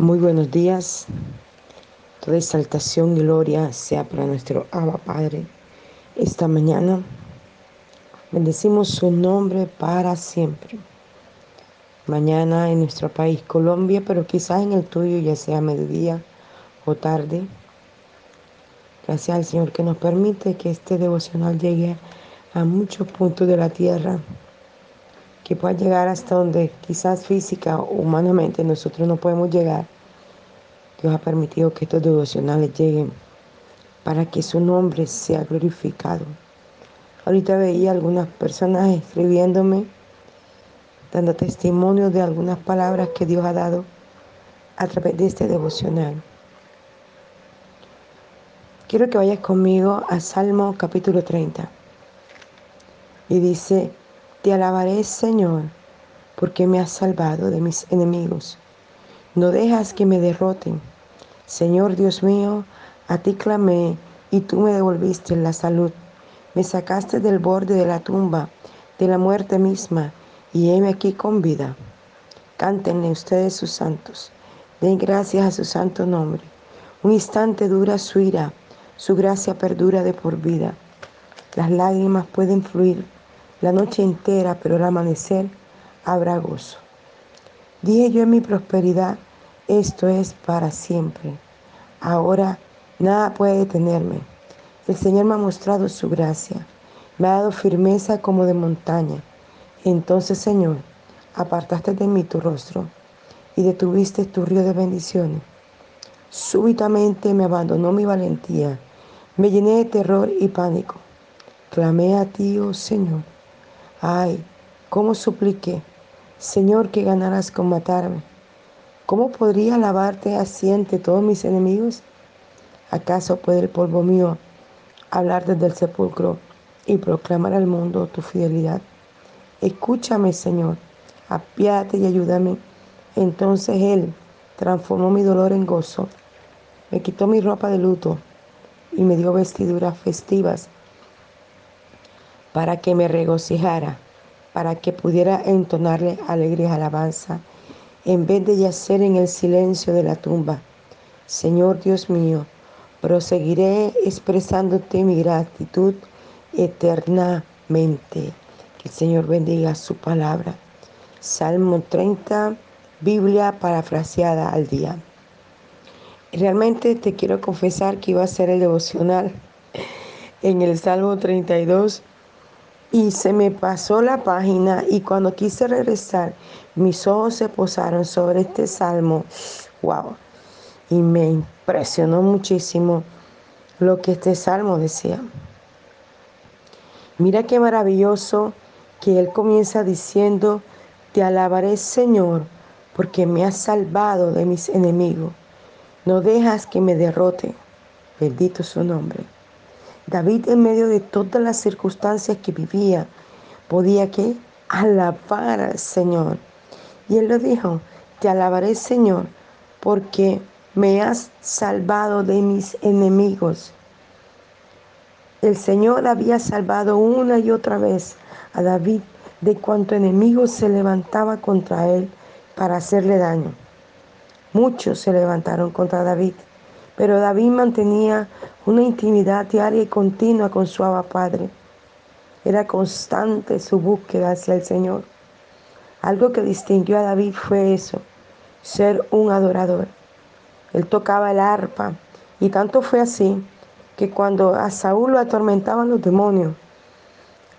Muy buenos días. Toda exaltación y gloria sea para nuestro Abba Padre. Esta mañana bendecimos su nombre para siempre. Mañana en nuestro país Colombia, pero quizás en el tuyo ya sea mediodía o tarde. Gracias al Señor que nos permite que este devocional llegue a muchos puntos de la tierra, que pueda llegar hasta donde quizás física o humanamente nosotros no podemos llegar. Dios ha permitido que estos devocionales lleguen para que su nombre sea glorificado. Ahorita veía algunas personas escribiéndome, dando testimonio de algunas palabras que Dios ha dado a través de este devocional. Quiero que vayas conmigo a Salmo capítulo 30. Y dice, te alabaré Señor, porque me has salvado de mis enemigos. No dejas que me derroten. Señor Dios mío, a ti clamé y tú me devolviste la salud. Me sacaste del borde de la tumba, de la muerte misma, y heme aquí con vida. Cántenle ustedes sus santos. Den gracias a su santo nombre. Un instante dura su ira su gracia perdura de por vida. Las lágrimas pueden fluir la noche entera, pero al amanecer habrá gozo. Dije yo en mi prosperidad, esto es para siempre. Ahora nada puede detenerme. El Señor me ha mostrado su gracia, me ha dado firmeza como de montaña. Entonces, Señor, apartaste de mí tu rostro y detuviste tu río de bendiciones. Súbitamente me abandonó mi valentía me llené de terror y pánico. Clamé a ti, oh Señor. Ay, cómo supliqué, Señor, que ganarás con matarme. ¿Cómo podría alabarte así ante todos mis enemigos? ¿Acaso puede el polvo mío hablar desde el sepulcro y proclamar al mundo tu fidelidad? Escúchame, Señor, apiádate y ayúdame. Entonces Él transformó mi dolor en gozo, me quitó mi ropa de luto y me dio vestiduras festivas para que me regocijara, para que pudiera entonarle alegre alabanza, en vez de yacer en el silencio de la tumba. Señor Dios mío, proseguiré expresándote mi gratitud eternamente. Que el Señor bendiga su palabra. Salmo 30, Biblia parafraseada al día. Realmente te quiero confesar que iba a ser el devocional en el Salmo 32 y se me pasó la página y cuando quise regresar, mis ojos se posaron sobre este salmo. Wow. Y me impresionó muchísimo lo que este salmo decía. Mira qué maravilloso que él comienza diciendo, te alabaré Señor, porque me has salvado de mis enemigos. No dejas que me derrote. Bendito su nombre. David en medio de todas las circunstancias que vivía, podía que alabar al Señor. Y él lo dijo, te alabaré Señor, porque me has salvado de mis enemigos. El Señor había salvado una y otra vez a David de cuanto enemigo se levantaba contra él para hacerle daño. Muchos se levantaron contra David, pero David mantenía una intimidad diaria y continua con su Abba Padre. Era constante su búsqueda hacia el Señor. Algo que distinguió a David fue eso, ser un adorador. Él tocaba el arpa y tanto fue así que cuando a Saúl lo atormentaban los demonios,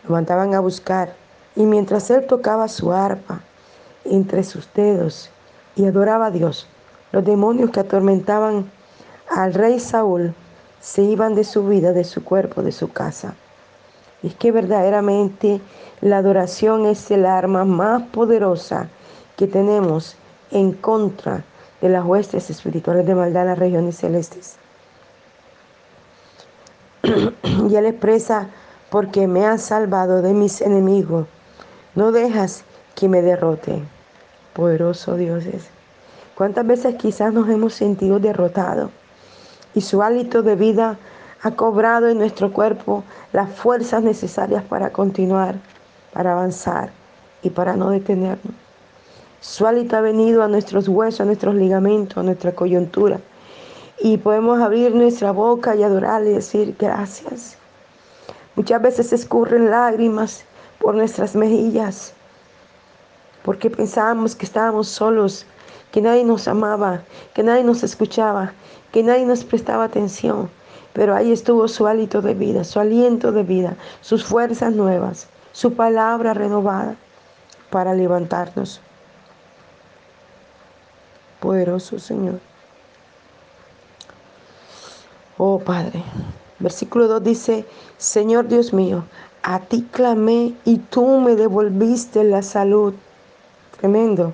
lo mandaban a buscar y mientras él tocaba su arpa entre sus dedos y adoraba a Dios, los demonios que atormentaban al rey Saúl se iban de su vida, de su cuerpo, de su casa. Es que verdaderamente la adoración es el arma más poderosa que tenemos en contra de las huestes espirituales de maldad en las regiones celestes. y él expresa, porque me has salvado de mis enemigos, no dejas que me derrote. Poderoso Dios es. ¿Cuántas veces quizás nos hemos sentido derrotados y su hálito de vida ha cobrado en nuestro cuerpo las fuerzas necesarias para continuar, para avanzar y para no detenernos? Su hálito ha venido a nuestros huesos, a nuestros ligamentos, a nuestra coyuntura. Y podemos abrir nuestra boca y adorarle y decir gracias. Muchas veces escurren lágrimas por nuestras mejillas, porque pensábamos que estábamos solos, que nadie nos amaba, que nadie nos escuchaba, que nadie nos prestaba atención. Pero ahí estuvo su hálito de vida, su aliento de vida, sus fuerzas nuevas, su palabra renovada para levantarnos. Poderoso Señor. Oh Padre. Versículo 2 dice, Señor Dios mío, a ti clamé y tú me devolviste la salud. Tremendo.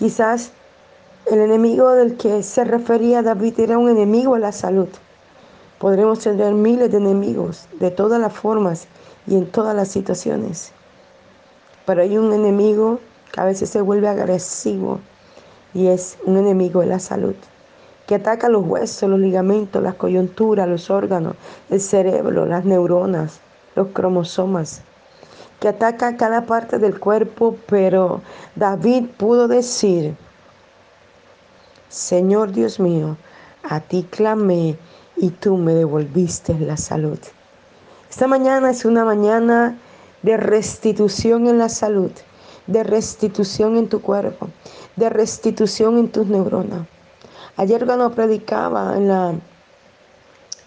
Quizás el enemigo del que se refería David era un enemigo a la salud. Podremos tener miles de enemigos de todas las formas y en todas las situaciones. Pero hay un enemigo que a veces se vuelve agresivo y es un enemigo de la salud que ataca los huesos, los ligamentos, las coyunturas, los órganos, el cerebro, las neuronas, los cromosomas, que ataca cada parte del cuerpo, pero David pudo decir, Señor Dios mío, a ti clamé y tú me devolviste la salud. Esta mañana es una mañana de restitución en la salud, de restitución en tu cuerpo, de restitución en tus neuronas. Ayer cuando predicaba en la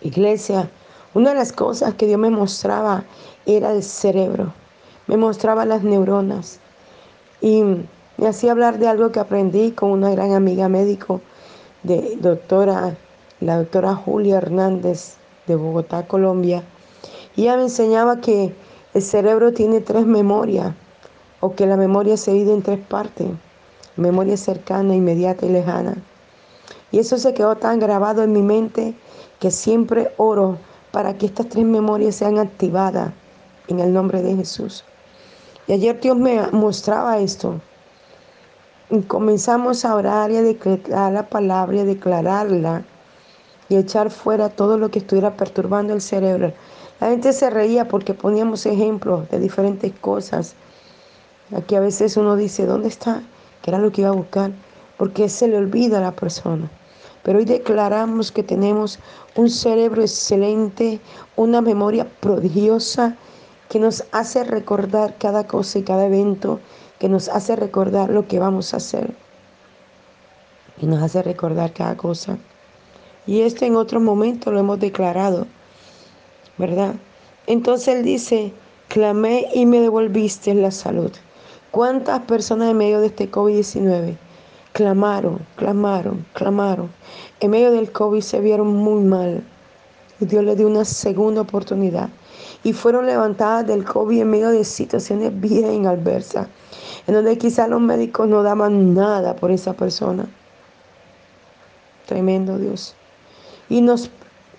iglesia, una de las cosas que Dios me mostraba era el cerebro, me mostraba las neuronas y me hacía hablar de algo que aprendí con una gran amiga médico de doctora, la doctora Julia Hernández de Bogotá, Colombia. Y ella me enseñaba que el cerebro tiene tres memorias o que la memoria se divide en tres partes, memoria cercana, inmediata y lejana. Y eso se quedó tan grabado en mi mente que siempre oro para que estas tres memorias sean activadas en el nombre de Jesús. Y ayer Dios me mostraba esto. Y comenzamos a orar y a declarar la palabra y a declararla y echar fuera todo lo que estuviera perturbando el cerebro. La gente se reía porque poníamos ejemplos de diferentes cosas. Aquí a veces uno dice, ¿dónde está? ¿Qué era lo que iba a buscar? Porque se le olvida a la persona. Pero hoy declaramos que tenemos un cerebro excelente, una memoria prodigiosa que nos hace recordar cada cosa y cada evento, que nos hace recordar lo que vamos a hacer. Y nos hace recordar cada cosa. Y esto en otro momento lo hemos declarado, ¿verdad? Entonces él dice, clamé y me devolviste la salud. ¿Cuántas personas en medio de este COVID-19 clamaron, clamaron, clamaron. En medio del COVID se vieron muy mal. Y Dios les dio una segunda oportunidad. Y fueron levantadas del COVID en medio de situaciones bien adversas, en donde quizás los médicos no daban nada por esa persona. Tremendo Dios. Y nos,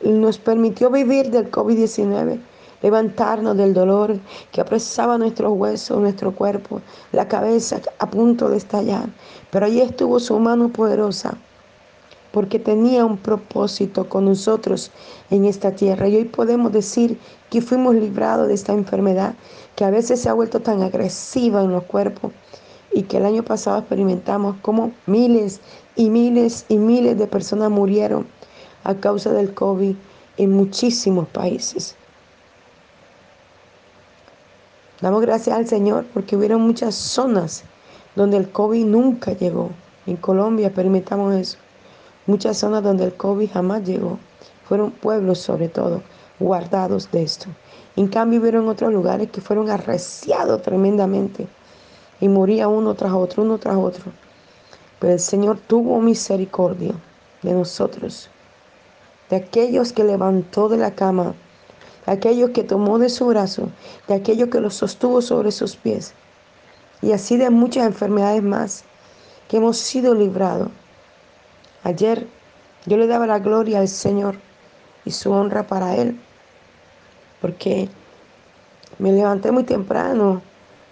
nos permitió vivir del COVID-19 levantarnos del dolor que apresaba nuestros huesos, nuestro cuerpo, la cabeza a punto de estallar. Pero allí estuvo su mano poderosa, porque tenía un propósito con nosotros en esta tierra. Y hoy podemos decir que fuimos librados de esta enfermedad que a veces se ha vuelto tan agresiva en los cuerpos y que el año pasado experimentamos como miles y miles y miles de personas murieron a causa del COVID en muchísimos países. Damos gracias al Señor porque hubieron muchas zonas donde el COVID nunca llegó. En Colombia experimentamos eso. Muchas zonas donde el COVID jamás llegó. Fueron pueblos sobre todo guardados de esto. En cambio hubieron otros lugares que fueron arreciados tremendamente y moría uno tras otro, uno tras otro. Pero el Señor tuvo misericordia de nosotros, de aquellos que levantó de la cama aquello que tomó de su brazo, de aquello que lo sostuvo sobre sus pies, y así de muchas enfermedades más que hemos sido librados. Ayer yo le daba la gloria al Señor y su honra para Él, porque me levanté muy temprano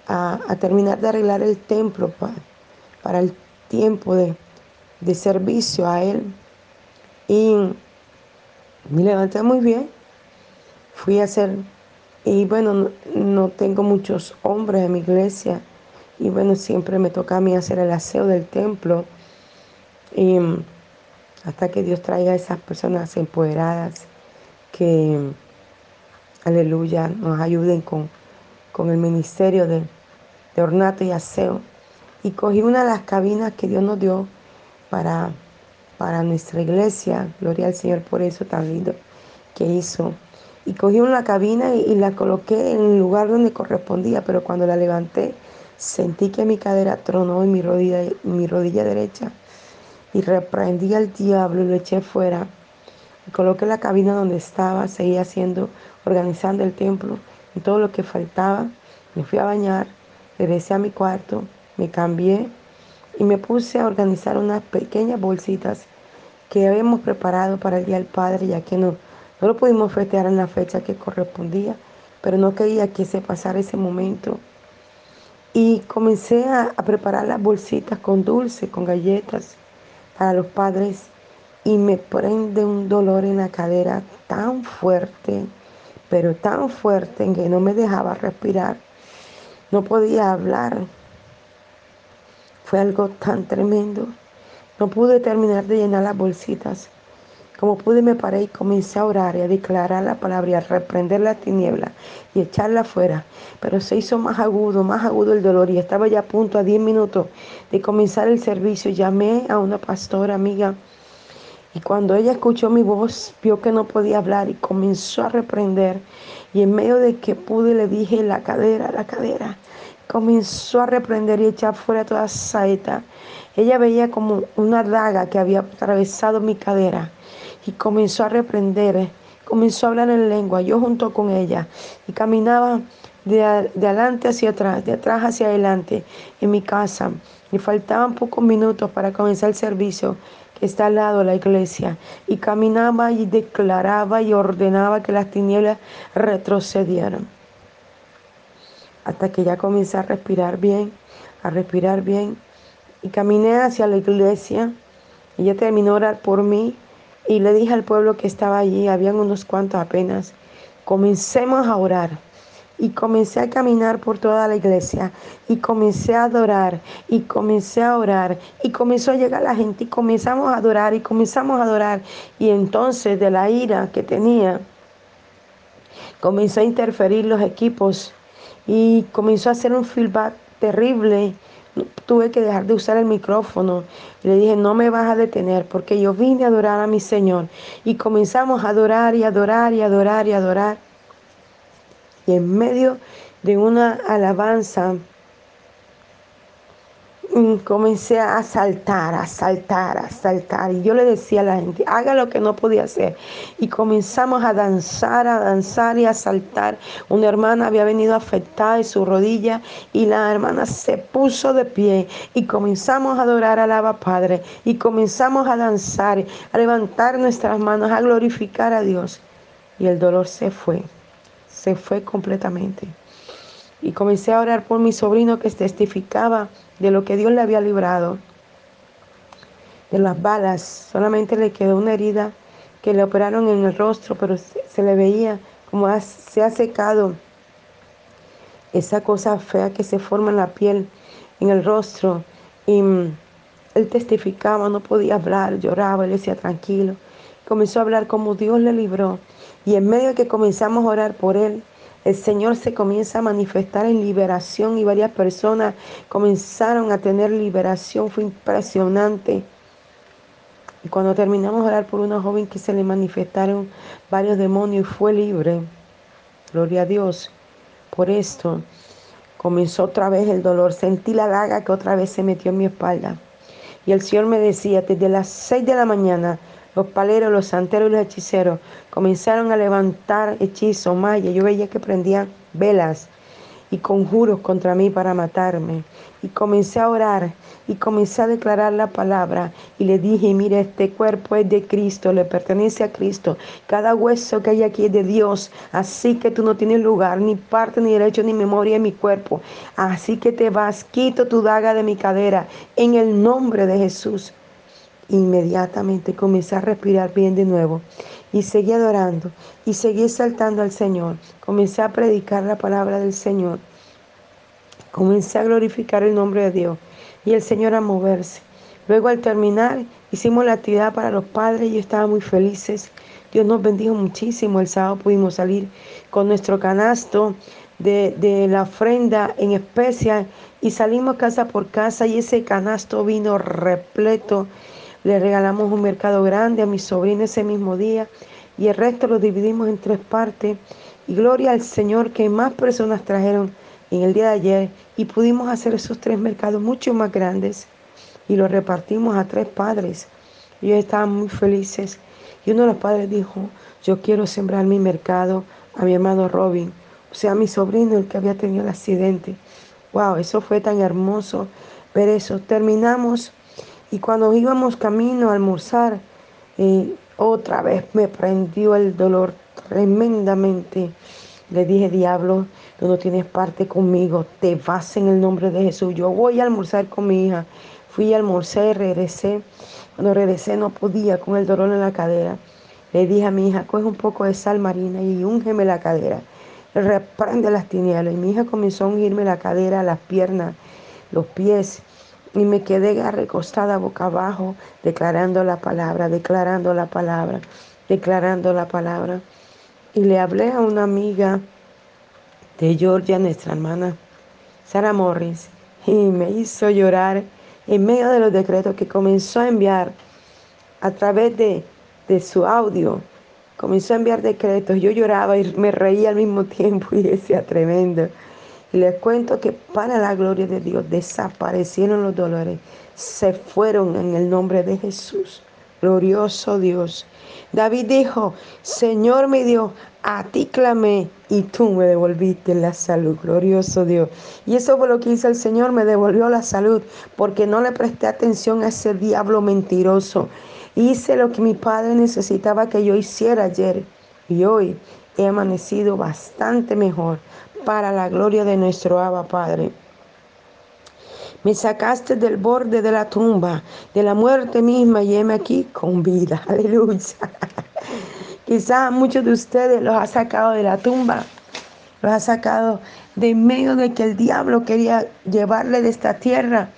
a, terminar de arreglar el templo para el tiempo de, de servicio a Él. Y me levanté muy bien fui a hacer, y bueno, no, tengo muchos hombres en mi iglesia, Y bueno, siempre me toca a mí hacer el aseo del templo. Y hasta que Dios traiga a esas personas empoderadas que, aleluya, nos ayuden con, con el ministerio de, de ornato y aseo. Y cogí una de las cabinas que Dios nos dio para, para nuestra iglesia. Gloria al Señor por eso tan lindo que hizo. Y cogí una cabina y, y la coloqué en el lugar donde correspondía, pero cuando la levanté sentí que mi cadera tronó en mi rodilla, mi rodilla derecha y reprendí al diablo y lo eché fuera. Coloqué la cabina donde estaba, seguía haciendo, organizando el templo y todo lo que faltaba. Me fui a bañar, regresé a mi cuarto, me cambié y me puse a organizar unas pequeñas bolsitas que habíamos preparado para el Día del Padre, ya que no, no lo pudimos festejar en la fecha que correspondía, pero no quería que se pasara ese momento. Y comencé a, a preparar las bolsitas con dulce, con galletas para los padres y me prende un dolor en la cadera tan fuerte, pero tan fuerte en que no me dejaba respirar. No podía hablar. Fue algo tan tremendo. No pude terminar de llenar las bolsitas. Como pude me paré y comencé a orar y a declarar la palabra y a reprender la tiniebla y echarla afuera. Pero se hizo más agudo, más agudo el dolor y estaba ya a punto a 10 minutos de comenzar el servicio. Llamé a una pastora amiga y cuando ella escuchó mi voz, vio que no podía hablar y comenzó a reprender. Y en medio de que pude le dije la cadera, la cadera. Comenzó a reprender y echar fuera toda saeta. Ella veía como una daga que había atravesado mi cadera y comenzó a reprender, comenzó a hablar en lengua, yo junto con ella, y caminaba de, adelante hacia atrás, de atrás hacia adelante en mi casa, y faltaban pocos minutos para comenzar el servicio está al lado de la iglesia, y caminaba y declaraba y ordenaba que las tinieblas retrocedieran, hasta que ya comencé a respirar bien, a respirar bien, y caminé hacia la iglesia, ella terminó de orar por mí, y le dije al pueblo que estaba allí, habían unos cuantos apenas, comencemos a orar. Y comencé a caminar por toda la iglesia y comencé a adorar y comencé a orar y comenzó a llegar la gente y comenzamos a adorar y comenzamos a adorar. Y entonces de la ira que tenía, comenzó a interferir los equipos y comenzó a hacer un feedback terrible tuve que dejar de usar el micrófono. Le dije, no me vas a detener porque yo vine a adorar a mi Señor. Y comenzamos a adorar y adorar y adorar y adorar. Y en medio de una alabanza comencé a saltar, a saltar, a saltar. Y yo le decía a la gente, haga lo que no podía hacer. Y comenzamos a danzar, a danzar y a saltar. Una hermana había venido afectada en su rodilla y la hermana se puso de pie y comenzamos a adorar al Abba Padre y comenzamos a danzar, a levantar nuestras manos, a glorificar a Dios. Y el dolor se fue, se fue completamente. Y comencé a orar por mi sobrino que testificaba de lo que Dios le había librado, de las balas. Solamente le quedó una herida que le operaron en el rostro, pero se, le veía como se ha secado esa cosa fea que se forma en la piel, en el rostro. Y mm, él testificaba, no podía hablar, lloraba, él decía tranquilo. Comenzó a hablar como Dios le libró. Y en medio de que comenzamos a orar por él, el Señor se comienza a manifestar en liberación y varias personas comenzaron a tener liberación. Fue impresionante. Y cuando terminamos de orar por una joven que se le manifestaron varios demonios y fue libre, gloria a Dios, por esto comenzó otra vez el dolor. Sentí la daga que otra vez se metió en mi espalda. Y el Señor me decía, desde las seis de la mañana los paleros, los santeros y los hechiceros comenzaron a levantar hechizos, maya. Yo veía que prendían velas y conjuros contra mí para matarme. Y comencé a orar y comencé a declarar la palabra y le dije, mire, este cuerpo es de Cristo, le pertenece a Cristo. Cada hueso que hay aquí es de Dios. Así que tú no tienes lugar, ni parte, ni derecho, ni memoria en mi cuerpo. Así que te vas, quito tu daga de mi cadera en el nombre de Jesús. Inmediatamente comencé a respirar bien de nuevo y seguí adorando y seguí exaltando al Señor. Comencé a predicar la palabra del Señor. Comencé a glorificar el nombre de Dios y el Señor a moverse. Luego al terminar hicimos la actividad para los padres y yo estaba muy felices. Dios nos bendijo muchísimo. El sábado pudimos salir con nuestro canasto de, de la ofrenda en especial y salimos casa por casa y ese canasto vino repleto. Le regalamos un mercado grande a mi sobrino ese mismo día y el resto lo dividimos en tres partes. Y gloria al Señor que más personas trajeron en el día de ayer y pudimos hacer esos tres mercados mucho más grandes y los repartimos a tres padres. Ellos estaban muy felices y uno de los padres dijo, yo quiero sembrar mi mercado a mi hermano Robin, o sea, a mi sobrino, el que había tenido el accidente. Wow, eso fue tan hermoso ver eso. Terminamos y cuando íbamos camino a almorzar, eh, otra vez me prendió el dolor tremendamente. Le dije, diablo, tú no tienes parte conmigo, te vas en el nombre de Jesús. Yo voy a almorzar con mi hija. Fui a almorzar regresé. Cuando regresé no podía con el dolor en la cadera. Le dije a mi hija, coge un poco de sal marina y úngeme la cadera reprende las tinieblas. Y mi hija comenzó a ungirme la cadera, las piernas, los pies. Y me quedé recostada boca abajo, declarando la palabra, declarando la palabra, declarando la palabra. Y le hablé a una amiga de Georgia, nuestra hermana, Sara Morris, y me hizo llorar en medio de los decretos que comenzó a enviar a través de, de su audio comenzó a enviar decretos. Yo lloraba y me reía al mismo tiempo y decía tremendo. Y les cuento que para la gloria de Dios desaparecieron los dolores, se fueron en el nombre de Jesús. Glorioso Dios. David dijo, Señor mi Dios, a ti clamé y tú me devolviste la salud. Glorioso Dios. Y eso fue lo que hizo el Señor, me devolvió la salud, porque no le presté atención a ese diablo mentiroso Hice lo que mi padre necesitaba que yo hiciera ayer y hoy he amanecido bastante mejor para la gloria de nuestro Abba Padre. Me sacaste del borde de la tumba, de la muerte misma y heme aquí con vida. Aleluya. Quizá muchos de ustedes los ha sacado de la tumba, los ha sacado de medio de que el diablo quería llevarle de esta tierra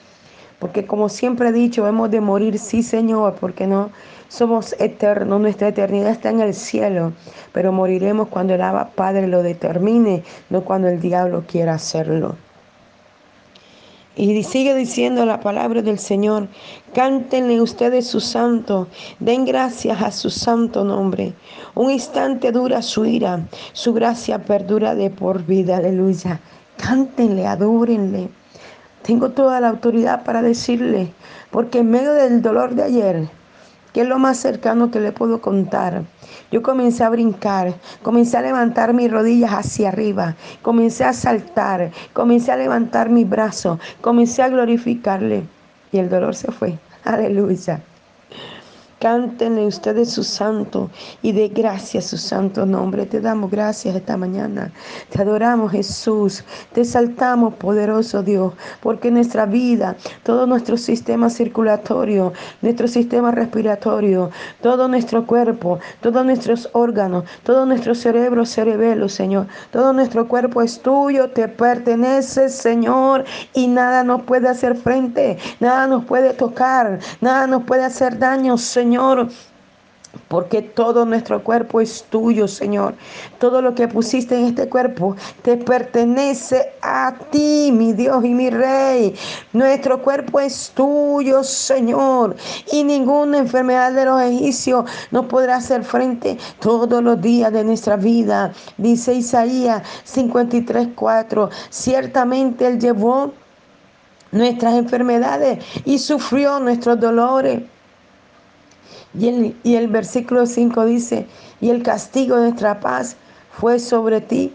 porque como siempre he dicho, hemos de morir, sí Señor, porque no somos eternos, nuestra eternidad está en el cielo, pero moriremos cuando el Abba Padre lo determine, no cuando el diablo quiera hacerlo. Y sigue diciendo la palabra del Señor, cántenle ustedes su santo, den gracias a su santo nombre. Un instante dura su ira, su gracia perdura de por vida, aleluya. Cántenle, adúrenle. Tengo toda la autoridad para decirle, porque en medio del dolor de ayer, que es lo más cercano que le puedo contar, yo comencé a brincar, comencé a levantar mis rodillas hacia arriba, comencé a saltar, comencé a levantar mis brazos, comencé a glorificarle y el dolor se fue. Aleluya. Cántenle ustedes su santo y de gracias su santo nombre. Te damos gracias esta mañana. Te adoramos Jesús. Te saltamos poderoso Dios. Porque nuestra vida, todo nuestro sistema circulatorio, nuestro sistema respiratorio, todo nuestro cuerpo, todos nuestros órganos, todo nuestro cerebro, cerebelo, Señor. Todo nuestro cuerpo es tuyo, te pertenece, Señor. Y nada nos puede hacer frente, nada nos puede tocar, nada nos puede hacer daño, Señor. Señor, porque todo nuestro cuerpo es tuyo, Señor. Todo lo que pusiste en este cuerpo te pertenece a ti, mi Dios y mi Rey. Nuestro cuerpo es tuyo, Señor. Y ninguna enfermedad de los egipcios nos podrá hacer frente todos los días de nuestra vida. Dice Isaías 53:4. Ciertamente Él llevó nuestras enfermedades y sufrió nuestros dolores. Y el, versículo 5 dice, y el castigo de nuestra paz fue sobre ti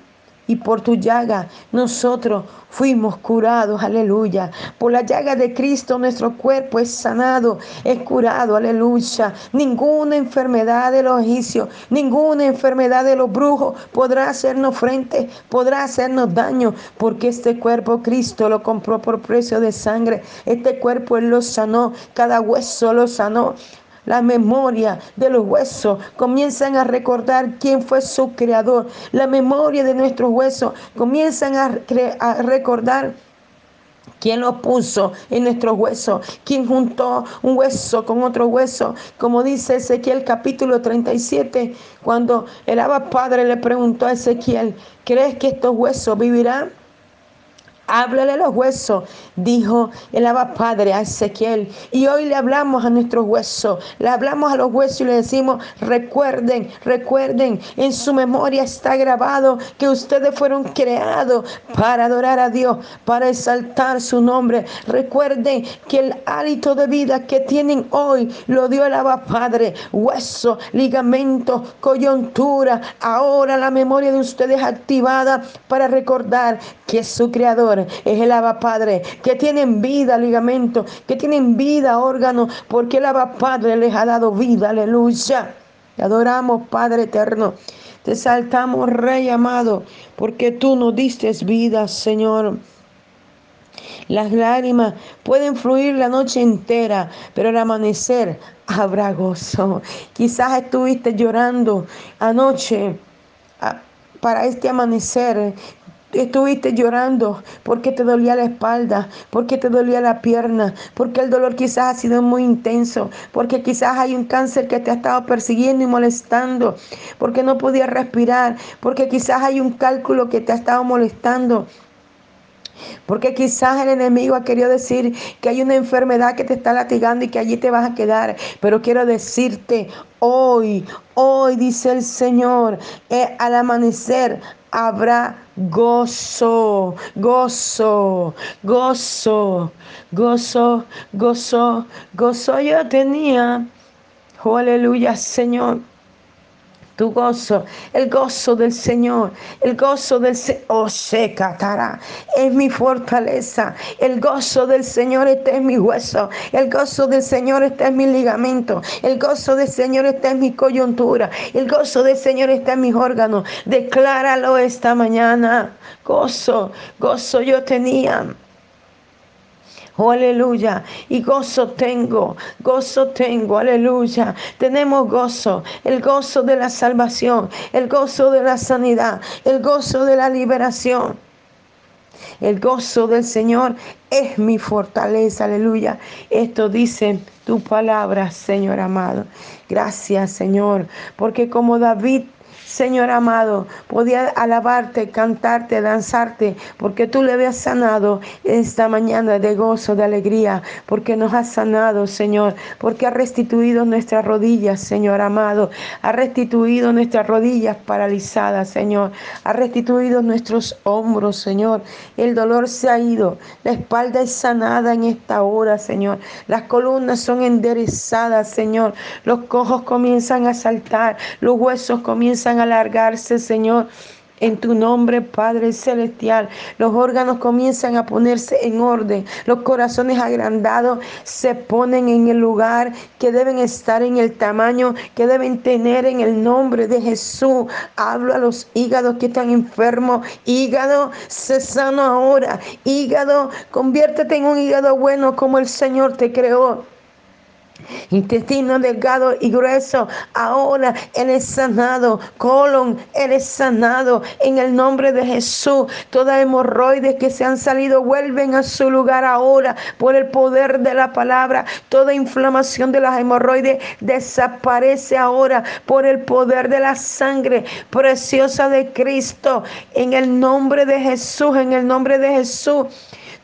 y por tu llaga nosotros fuimos curados, aleluya. Por la llaga de Cristo nuestro cuerpo es sanado, es curado, aleluya. Ninguna enfermedad de los egipcios, ninguna enfermedad de los brujos podrá hacernos frente, podrá hacernos daño, porque este cuerpo Cristo lo compró por precio de sangre. Este cuerpo Él lo sanó, cada hueso lo sanó la memoria de los huesos, comienzan a recordar quién fue su creador. La memoria de nuestros huesos comienzan a, recordar ¿Quién lo puso en nuestros huesos? ¿Quién juntó un hueso con otro hueso? Como dice Ezequiel capítulo 37, cuando el Abba Padre le preguntó a Ezequiel, ¿crees que estos huesos vivirán? Háblale a los huesos, dijo el Abba Padre a Ezequiel. Y hoy le hablamos a nuestros huesos, le hablamos a los huesos y le decimos, recuerden, recuerden, en su memoria está grabado que ustedes fueron creados para adorar a Dios, para exaltar su nombre. Recuerden que el hálito de vida que tienen hoy lo dio el Abba Padre, hueso, ligamento, coyuntura. Ahora la memoria de ustedes activada para recordar que su creador es el Abba Padre, que tienen vida, ligamento, que tienen vida, órgano, porque el Abba Padre les ha dado vida, aleluya. Te adoramos, Padre eterno. Te saltamos, Rey amado, porque tú nos diste vida, Señor. Las lágrimas pueden fluir la noche entera, pero al amanecer habrá gozo. Quizás estuviste llorando anoche ah, para este amanecer Estuviste llorando porque te dolía la espalda, porque te dolía la pierna, porque el dolor quizás ha sido muy intenso, porque quizás hay un cáncer que te ha estado persiguiendo y molestando, porque no podías respirar, porque quizás hay un cálculo que te ha estado molestando. Porque quizás el enemigo ha querido decir que hay una enfermedad que te está latigando y que allí te vas a quedar. Pero quiero decirte, hoy, hoy dice el Señor, eh, al amanecer habrá gozo, gozo, gozo, gozo, gozo, gozo yo tenía. Oh, aleluya, Señor tu gozo, el gozo del Señor, el gozo del Señor, oh, se catará, es mi fortaleza, el gozo del Señor está en mi hueso, el gozo del Señor está en mi ligamento, el gozo del Señor está en mi coyuntura, el gozo del Señor está en mis órganos, decláralo esta mañana, gozo, gozo yo tenía. Oh, aleluya. Y gozo tengo, gozo tengo, aleluya. Tenemos gozo, el gozo de la salvación, el gozo de la sanidad, el gozo de la liberación. El gozo del Señor es mi fortaleza, aleluya. Esto dice tu palabra, Señor amado. Gracias, Señor, porque como David Señor amado, podía alabarte, cantarte, danzarte, porque tú le habías sanado esta mañana de gozo, de alegría, porque nos has sanado, Señor, porque ha restituido nuestras rodillas, Señor amado, ha restituido nuestras rodillas paralizadas, Señor, ha restituido nuestros hombros, Señor. El dolor se ha ido, la espalda es sanada en esta hora, Señor. Las columnas son enderezadas, Señor. Los cojos comienzan a saltar, los huesos comienzan a alargarse, Señor. En tu nombre, Padre Celestial, los órganos comienzan a ponerse en orden, los corazones agrandados se ponen en el lugar que deben estar, en el tamaño que deben tener en el nombre de Jesús. Hablo a los hígados que están enfermos. Hígado, se sano ahora. Hígado, conviértete en un hígado bueno como el Señor te creó intestino delgado y grueso. Ahora eres sanado. Colon, eres sanado. En el nombre de Jesús, todas hemorroides que se han salido vuelven a su lugar ahora por el poder de la palabra. Toda inflamación de las hemorroides desaparece ahora por el poder de la sangre preciosa de Cristo. En el nombre de Jesús, en el nombre de Jesús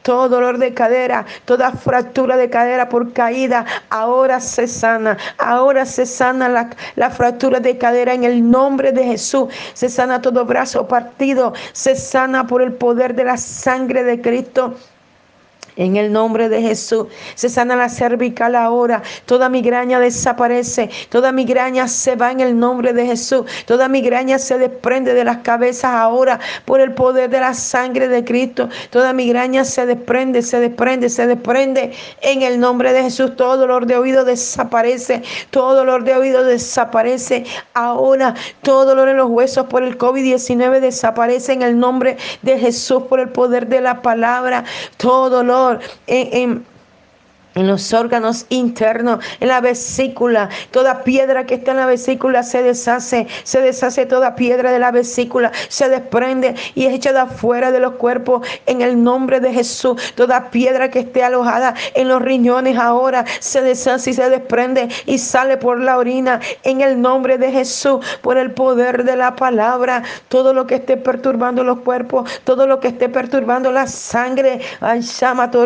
todo dolor de cadera, toda fractura de cadera por caída, ahora se sana, ahora se sana la, la fractura de cadera en el nombre de Jesús, se sana todo brazo partido, se sana por el poder de la sangre de Cristo. En el nombre de Jesús se sana la cervical ahora. Toda migraña desaparece. Toda migraña se va en el nombre de Jesús. Toda migraña se desprende de las cabezas ahora por el poder de la sangre de Cristo. Toda migraña se desprende, se desprende, se desprende en el nombre de Jesús. Todo dolor de oído desaparece. Todo dolor de oído desaparece ahora. Todo dolor en los huesos por el COVID-19 desaparece en el nombre de Jesús por el poder de la palabra. Todo dolor en, los órganos internos, en la vesícula. Toda piedra que está en la vesícula se deshace, se deshace toda piedra de la vesícula, se desprende y es echada afuera de los cuerpos en el nombre de Jesús. Toda piedra que esté alojada en los riñones ahora se deshace y se desprende y sale por la orina en el nombre de Jesús, por el poder de la palabra. Todo lo que esté perturbando los cuerpos, todo lo que esté perturbando la sangre, ay, llama todo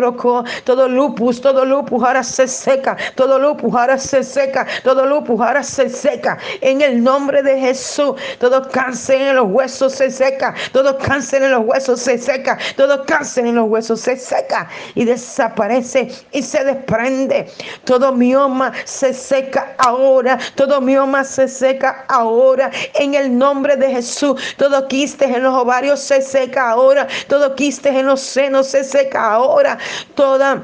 lupus, todo lupus lupus ahora se seca, todo lupus ahora se seca, todo lupus ahora se seca. En el nombre de Jesús, todo cáncer en los huesos se seca, todo cáncer en los huesos se seca, todo cáncer en los huesos se seca y desaparece y se desprende. Todo mioma se seca ahora, todo mioma se seca ahora. En el nombre de Jesús, todo quiste en los ovarios se seca ahora, todo quiste en los senos se seca ahora, toda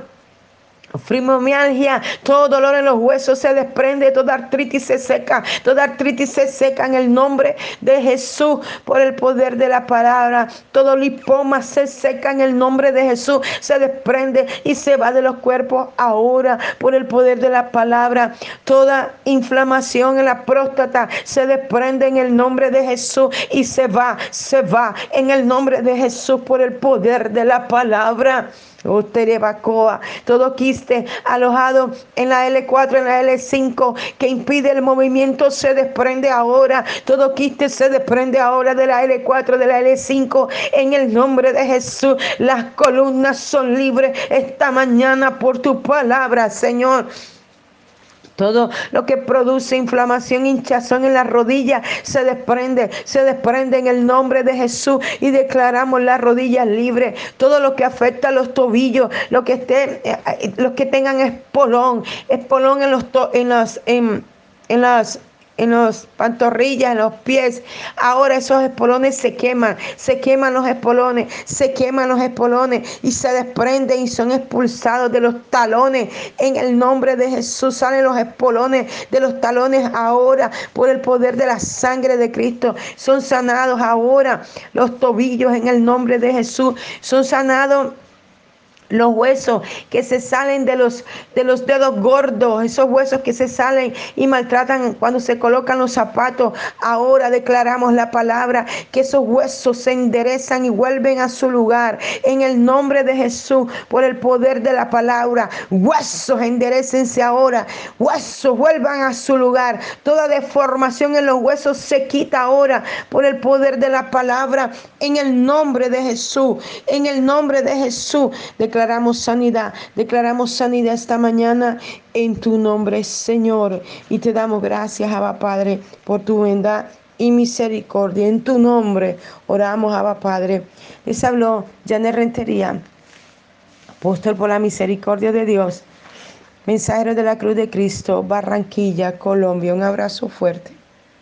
Frimomialgia, todo dolor en los huesos se desprende, toda artritis se seca, toda artritis se seca en el nombre de Jesús por el poder de la palabra. Todo lipoma se seca en el nombre de Jesús, se desprende y se va de los cuerpos ahora por el poder de la palabra. Toda inflamación en la próstata se desprende en el nombre de Jesús y se va, se va en el nombre de Jesús por el poder de la palabra todo quiste alojado en la L4, en la L5, que impide el movimiento, se desprende ahora. Todo quiste se desprende ahora de la L4, de la L5, en el nombre de Jesús. Las columnas son libres esta mañana por tu palabra, Señor. Todo lo que produce inflamación, hinchazón en la rodilla se desprende, se desprende en el nombre de Jesús y declaramos las rodillas libres. Todo lo que afecta a los tobillos, lo que esté, eh, eh, los que tengan espolón, espolón en los en las en, en las en los pantorrillas, en los pies. Ahora esos espolones se queman, se queman los espolones, se queman los espolones y se desprenden y son expulsados de los talones. En el nombre de Jesús salen los espolones de los talones ahora por el poder de la sangre de Cristo. Son sanados ahora los tobillos en el nombre de Jesús. Son sanados los huesos que se salen de los, de los dedos gordos, esos huesos que se salen y maltratan cuando se colocan los zapatos. Ahora declaramos la palabra que esos huesos se enderezan y vuelven a su lugar. En el nombre de Jesús, por el poder de la palabra, huesos enderecense ahora, huesos vuelvan a su lugar. Toda deformación en los huesos se quita ahora por el poder de la palabra. En el nombre de Jesús, en el nombre de Jesús declaramos sanidad, declaramos sanidad esta mañana en tu nombre, Señor. Y te damos gracias, Abba Padre, por tu bondad y misericordia. En tu nombre oramos, Abba Padre. Les habló Janet Rentería, apóstol por la misericordia de Dios, mensajero de la cruz de Cristo, Barranquilla, Colombia. Un abrazo fuerte.